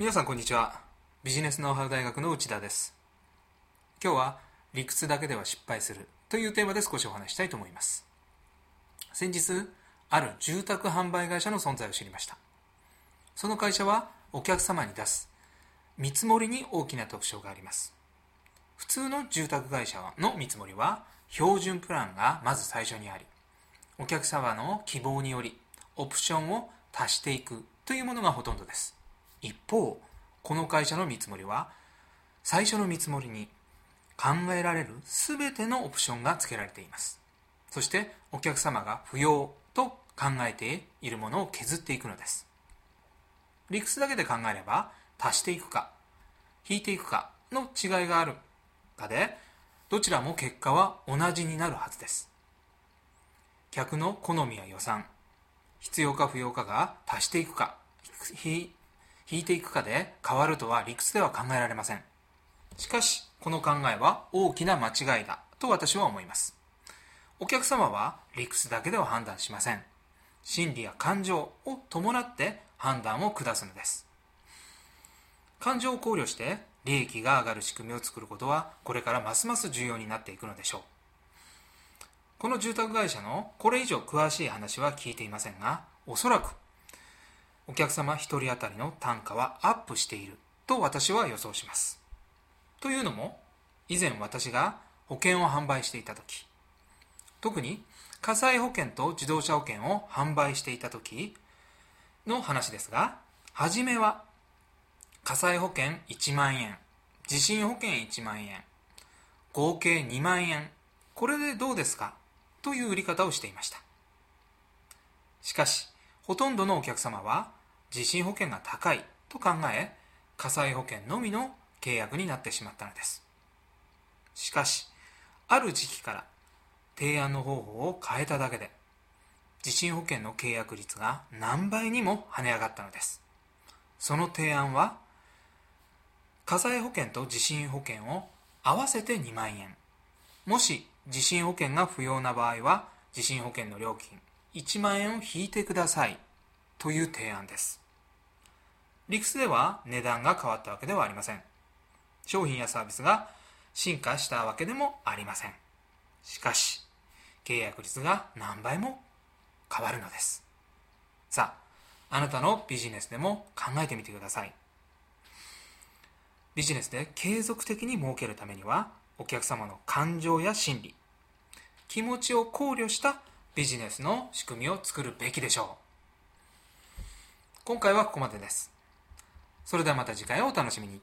皆さんこんにちは。ビジネスノウハウ大学の内田です。今日は理屈だけでは失敗するというテーマで少しお話したいと思います。先日ある住宅販売会社の存在を知りました。その会社はお客様に出す見積もりに大きな特徴があります。普通の住宅会社の見積もりは標準プランがまず最初にありお客様の希望によりオプションを足していくというものがほとんどです。一方この会社の見積もりは最初の見積もりに考えられる全てのオプションが付けられています。そしてお客様が不要と考えているものを削っていくのです。理屈だけで考えれば足していくか引いていくかの違いがあるかでどちらも結果は同じになるはずです。客の好みや予算必要か不要かが足していくか引引いていくかで変わるとは理屈では考えられません。しかしこの考えは大きな間違いだと私は思います。お客様は理屈だけでは判断しません。心理や感情を伴って判断を下すのです。感情を考慮して利益が上がる仕組みを作ることはこれからますます重要になっていくのでしょう。この住宅会社のこれ以上詳しい話は聞いていませんがおそらくお客様1人当たりの単価はアップしていると私は予想します。というのも以前私が保険を販売していた時特に火災保険と自動車保険を販売していた時の話ですが初めは火災保険1万円地震保険1万円合計2万円これでどうですか？という売り方をしていました。しかしほとんどのお客様は地震保険が高いと考え火災保険のみの契約になってしまったのです。しかしある時期から提案の方法を変えただけで地震保険の契約率が何倍にも跳ね上がったのです。その提案は火災保険と地震保険を合わせて2万円。もし地震保険が不要な場合は地震保険の料金1万円を引いてください。という提案です。理屈では値段が変わったわけではありません。商品やサービスが進化したわけでもありません。しかし契約率が何倍も変わるのです。さああなたのビジネスでも考えてみてください。ビジネスで継続的に儲けるためにはお客様の感情や心理気持ちを考慮したビジネスの仕組みを作るべきでしょう。今回はここまでです。それではまた次回をお楽しみに。